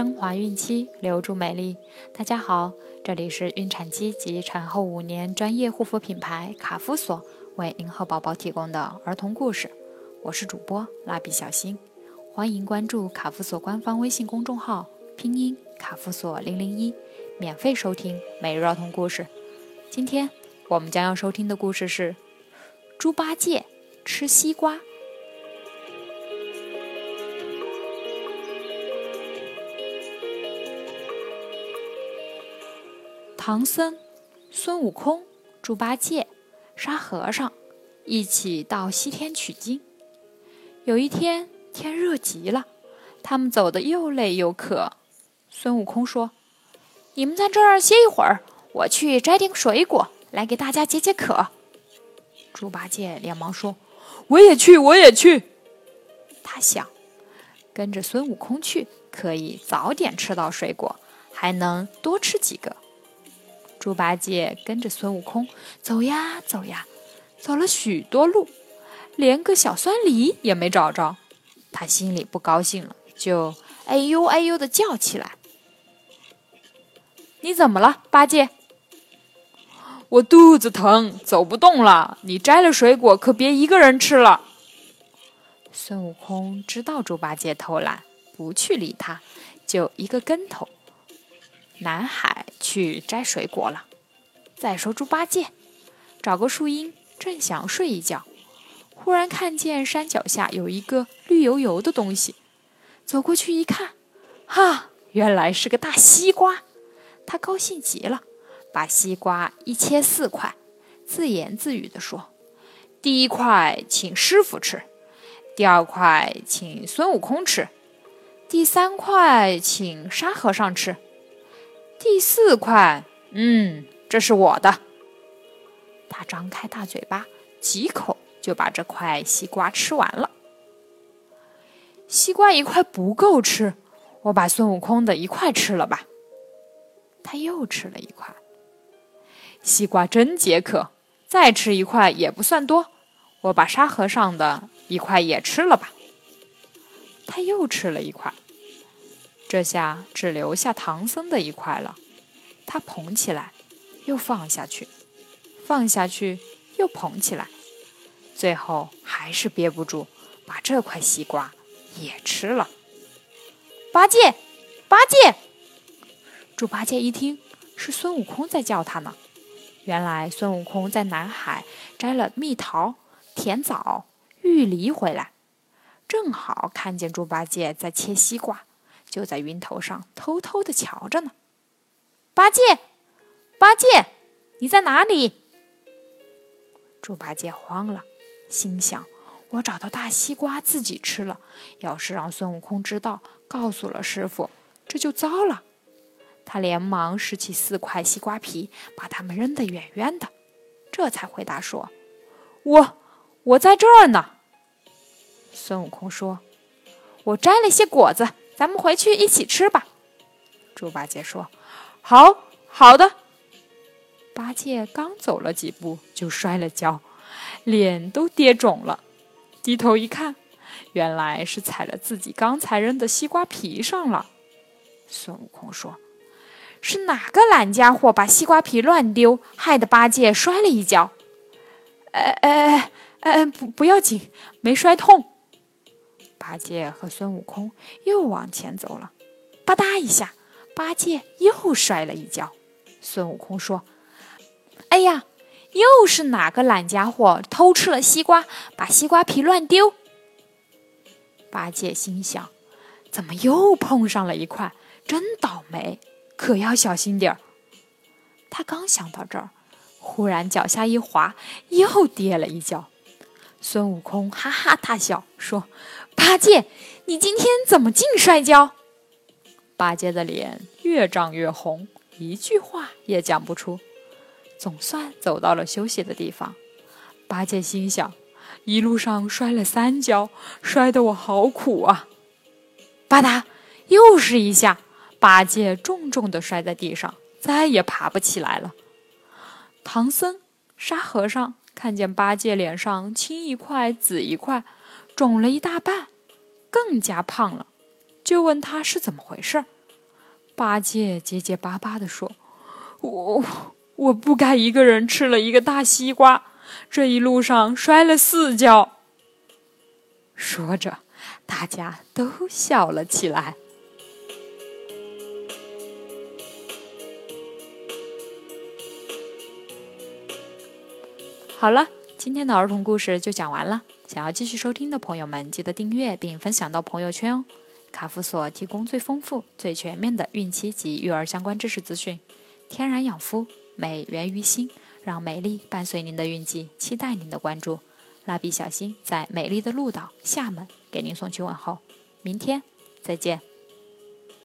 升华孕期，留住美丽。大家好，这里是孕产期及产后五年专业护肤品牌卡夫索为您和宝宝提供的儿童故事。我是主播蜡笔小新，欢迎关注卡夫索官方微信公众号，拼音卡夫索零零一，免费收听每日儿童故事。今天我们将要收听的故事是猪八戒吃西瓜。唐僧、孙悟空、猪八戒、沙和尚一起到西天取经。有一天天热极了，他们走得又累又渴。孙悟空说：“你们在这儿歇一会儿，我去摘点水果来给大家解解渴。”猪八戒连忙说：“我也去，我也去。”他想，跟着孙悟空去，可以早点吃到水果，还能多吃几个。猪八戒跟着孙悟空走呀走呀，走了许多路，连个小酸梨也没找着。他心里不高兴了，就哎呦哎呦的叫起来：“你怎么了，八戒？”“我肚子疼，走不动了。你摘了水果，可别一个人吃了。”孙悟空知道猪八戒偷懒，不去理他，就一个跟头。南海去摘水果了。再说猪八戒，找个树荫，正想睡一觉，忽然看见山脚下有一个绿油油的东西，走过去一看，哈，原来是个大西瓜。他高兴极了，把西瓜一切四块，自言自语地说：“第一块请师傅吃，第二块请孙悟空吃，第三块请沙和尚吃。”第四块，嗯，这是我的。他张开大嘴巴，几口就把这块西瓜吃完了。西瓜一块不够吃，我把孙悟空的一块吃了吧。他又吃了一块。西瓜真解渴，再吃一块也不算多，我把沙和尚的一块也吃了吧。他又吃了一块。这下只留下唐僧的一块了，他捧起来，又放下去，放下去又捧起来，最后还是憋不住，把这块西瓜也吃了。八戒，八戒！猪八戒一听是孙悟空在叫他呢，原来孙悟空在南海摘了蜜桃、甜枣、玉梨回来，正好看见猪八戒在切西瓜。就在云头上偷偷的瞧着呢。八戒，八戒，你在哪里？猪八戒慌了，心想：我找到大西瓜自己吃了，要是让孙悟空知道，告诉了师傅，这就糟了。他连忙拾起四块西瓜皮，把它们扔得远远的，这才回答说：“我，我在这儿呢。”孙悟空说：“我摘了些果子。”咱们回去一起吃吧。猪八戒说：“好好的。”八戒刚走了几步，就摔了跤，脸都跌肿了。低头一看，原来是踩了自己刚才扔的西瓜皮上了。孙悟空说：“是哪个懒家伙把西瓜皮乱丢，害得八戒摔了一跤？”“哎哎哎哎，不不要紧，没摔痛。”八戒和孙悟空又往前走了，吧嗒一下，八戒又摔了一跤。孙悟空说：“哎呀，又是哪个懒家伙偷吃了西瓜，把西瓜皮乱丢？”八戒心想：“怎么又碰上了一块？真倒霉，可要小心点儿。”他刚想到这儿，忽然脚下一滑，又跌了一跤。孙悟空哈哈大笑说。八戒，你今天怎么净摔跤？八戒的脸越涨越红，一句话也讲不出。总算走到了休息的地方。八戒心想：一路上摔了三跤，摔得我好苦啊！吧嗒，又是一下，八戒重重的摔在地上，再也爬不起来了。唐僧、沙和尚看见八戒脸上青一块紫一块。肿了一大半，更加胖了，就问他是怎么回事。八戒结结巴巴地说：“我我不该一个人吃了一个大西瓜，这一路上摔了四跤。”说着，大家都笑了起来。好了，今天的儿童故事就讲完了。想要继续收听的朋友们，记得订阅并分享到朋友圈哦。卡夫所提供最丰富、最全面的孕期及育儿相关知识资讯。天然养肤，美源于心，让美丽伴随您的孕期，期待您的关注。蜡笔小新在美丽的鹭岛厦门给您送去问候，明天再见。